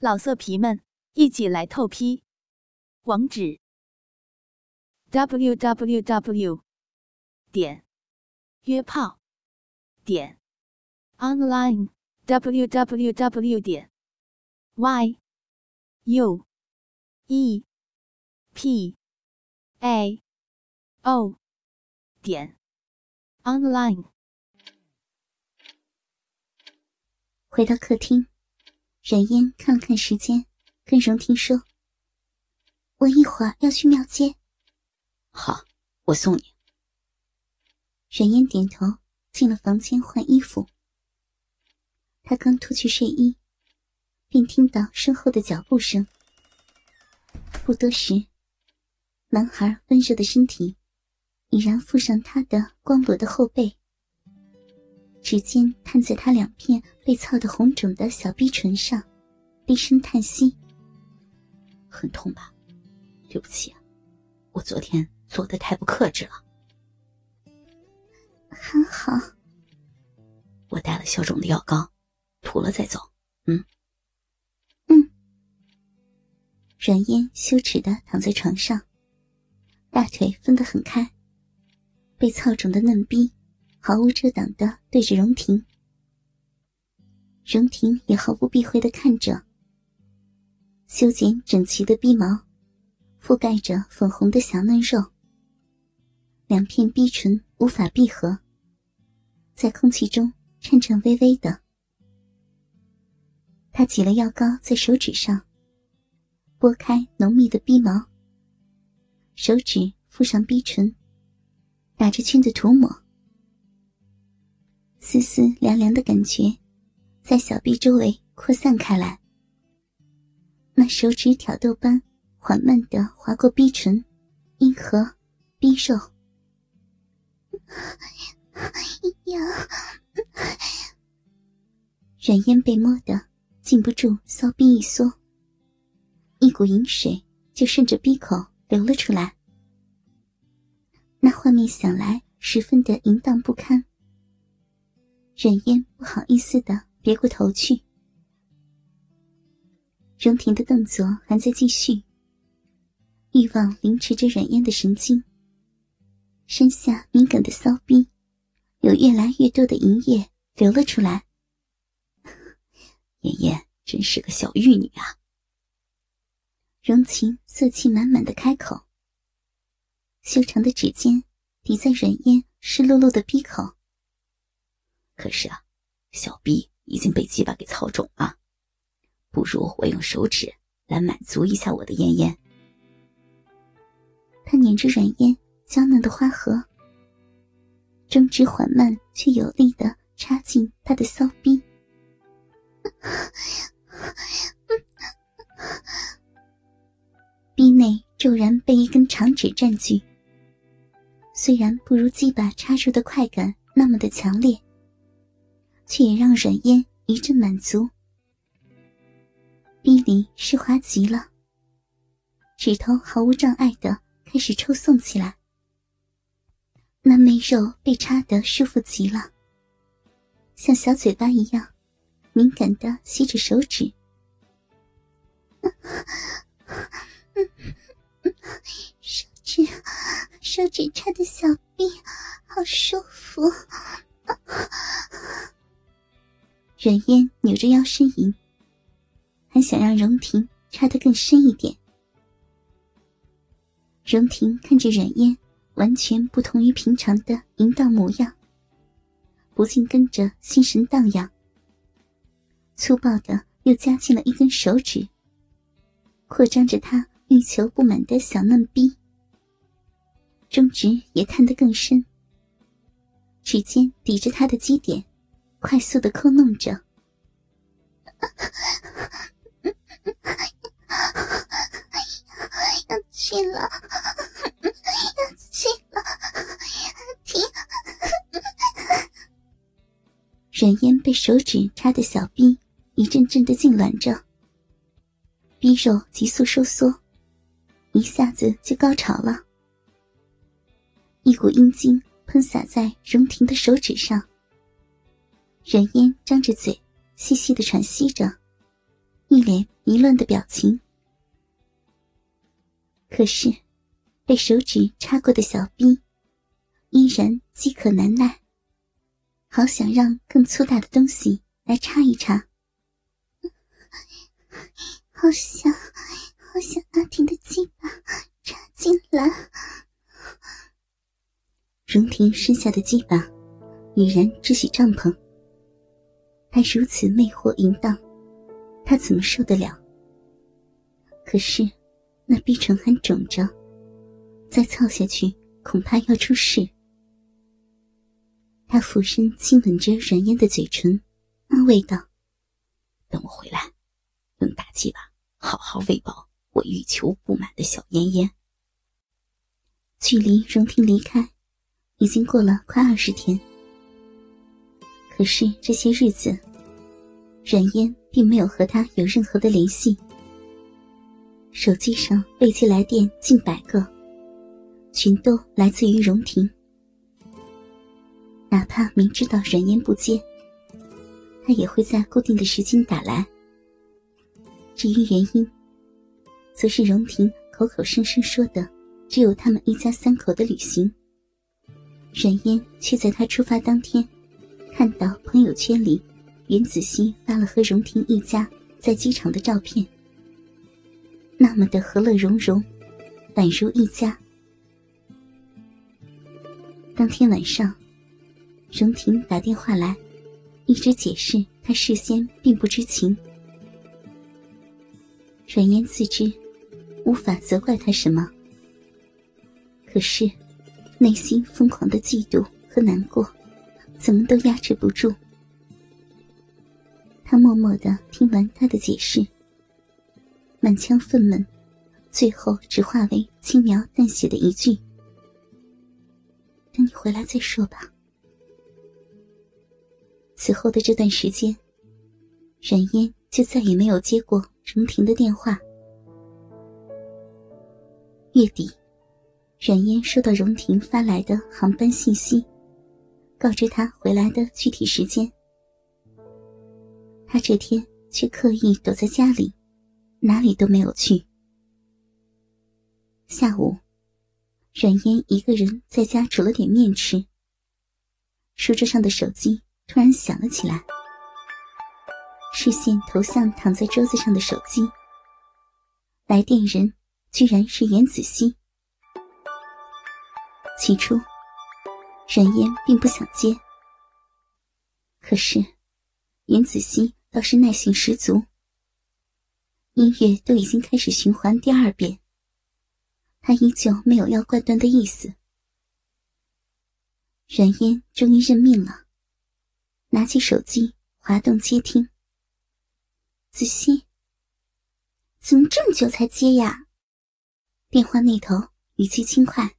老色皮们，一起来透批！网址：w w w 点约炮点 online w w w 点 y u e p a o 点 online。回到客厅。冉嫣看了看时间，跟荣婷说：“我一会儿要去庙街。”“好，我送你。”冉嫣点头，进了房间换衣服。她刚脱去睡衣，便听到身后的脚步声。不多时，男孩温热的身体已然附上他的光裸的后背。指尖探在他两片被操得红肿的小逼唇上，低声叹息：“很痛吧？对不起啊，我昨天做的太不克制了。”“很好。”“我带了消肿的药膏，涂了再走。”“嗯。”“嗯。”软烟羞耻的躺在床上，大腿分得很开，被操肿的嫩逼。毫无遮挡的对着荣婷，荣婷也毫不避讳的看着。修剪整齐的鼻毛，覆盖着粉红的小嫩肉。两片逼唇无法闭合，在空气中颤颤巍巍的。他挤了药膏在手指上，拨开浓密的鼻毛，手指附上逼唇，打着圈的涂抹。丝丝凉凉的感觉，在小臂周围扩散开来。那手指挑逗般缓慢的划过逼唇、阴核、逼肉。呀！软烟被摸得禁不住骚逼一缩，一股淫水就顺着逼口流了出来。那画面想来十分的淫荡不堪。冉烟不好意思的别过头去，荣婷的动作还在继续。欲望凌迟着冉烟的神经，身下敏感的骚逼，有越来越多的淫液流了出来。妍妍真是个小玉女啊！荣晴色气满满的开口，修长的指尖抵在冉烟湿漉漉的鼻口。可是啊，小臂已经被鸡巴给操肿了，不如我用手指来满足一下我的烟烟。他捻着软烟娇嫩的花核，中指缓慢却有力的插进他的骚逼，逼内骤然被一根长指占据，虽然不如鸡巴插入的快感那么的强烈。却也让阮嫣一阵满足，逼里湿滑极了，指头毫无障碍的开始抽送起来。那媚肉被插得舒服极了，像小嘴巴一样敏感的吸着手指，手指手指插的小臂好舒服。阮嫣扭着腰呻吟，还想让荣婷插得更深一点。荣婷看着阮嫣完全不同于平常的淫荡模样，不禁跟着心神荡漾。粗暴的又加进了一根手指，扩张着她欲求不满的小嫩逼，中指也探得更深，指尖抵着她的基点。快速的抠弄着，要去了，要去了，停！冉嫣被手指插的小臂一阵阵的痉挛着，逼肉急速收缩，一下子就高潮了，一股阴茎喷洒在荣婷的手指上。冉嫣张着嘴，细细的喘息着，一脸迷乱的表情。可是，被手指插过的小臂，依然饥渴难耐，好想让更粗大的东西来插一插。好想，好想阿婷的鸡巴插进来。荣婷身下的鸡巴已然支起帐篷，他如此魅惑淫荡，他怎么受得了？可是那逼唇还肿着，再操下去恐怕要出事。他俯身亲吻着软烟的嘴唇，安慰道：“等我回来，用大鸡巴好好喂饱我欲求不满的小烟烟。”距离荣婷离开。已经过了快二十天，可是这些日子，阮嫣并没有和他有任何的联系。手机上未接来电近百个，全都来自于荣婷。哪怕明知道阮嫣不接，他也会在固定的时间打来。至于原因，则是荣婷口口声声说的，只有他们一家三口的旅行。阮嫣却在他出发当天，看到朋友圈里袁子熙发了和荣婷一家在机场的照片，那么的和乐融融，宛如一家。当天晚上，荣婷打电话来，一直解释她事先并不知情。阮嫣自知无法责怪他什么，可是。内心疯狂的嫉妒和难过，怎么都压制不住。他默默的听完他的解释，满腔愤懑，最后只化为轻描淡写的一句：“等你回来再说吧。”此后的这段时间，冉嫣就再也没有接过荣婷的电话。月底。冉嫣收到荣婷发来的航班信息，告知她回来的具体时间。他这天却刻意躲在家里，哪里都没有去。下午，冉嫣一个人在家煮了点面吃。书桌上的手机突然响了起来，视线投向躺在桌子上的手机。来电人居然是严子熙。起初，冉嫣并不想接，可是严子熙倒是耐性十足。音乐都已经开始循环第二遍，他依旧没有要挂断的意思。冉嫣终于认命了，拿起手机滑动接听。子熙，怎么这么久才接呀？电话那头语气轻快。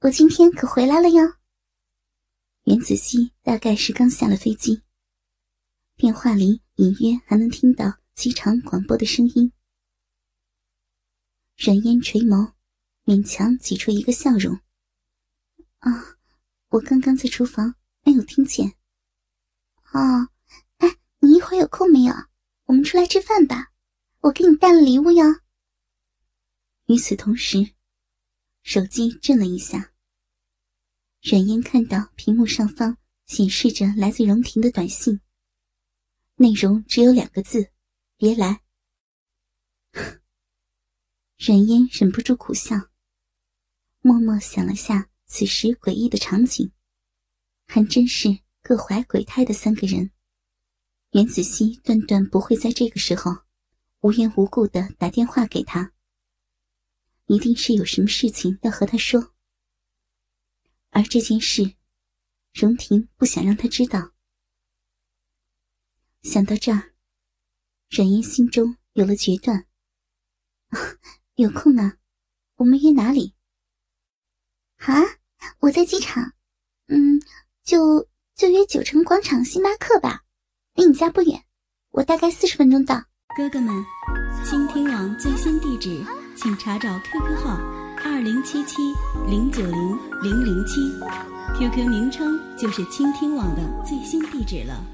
我今天可回来了哟。袁子熙大概是刚下了飞机，电话里隐约还能听到机场广播的声音。冉嫣垂眸，勉强挤出一个笑容：“啊，我刚刚在厨房，没有听见。”“哦，哎，你一会儿有空没有？我们出来吃饭吧，我给你带了礼物哟。”与此同时，手机震了一下。冉嫣看到屏幕上方显示着来自荣婷的短信，内容只有两个字：“别来。”冉嫣忍不住苦笑，默默想了下此时诡异的场景，还真是各怀鬼胎的三个人。袁子熙断断不会在这个时候无缘无故的打电话给他，一定是有什么事情要和他说。而这件事，荣婷不想让他知道。想到这儿，冉嫣心中有了决断。有空啊，我们约哪里？啊，我在机场。嗯，就就约九城广场星巴克吧，离你家不远，我大概四十分钟到。哥哥们，倾听网最新地址，请查找 QQ 号。二零七七零九零零零七，QQ 名称就是倾听网的最新地址了。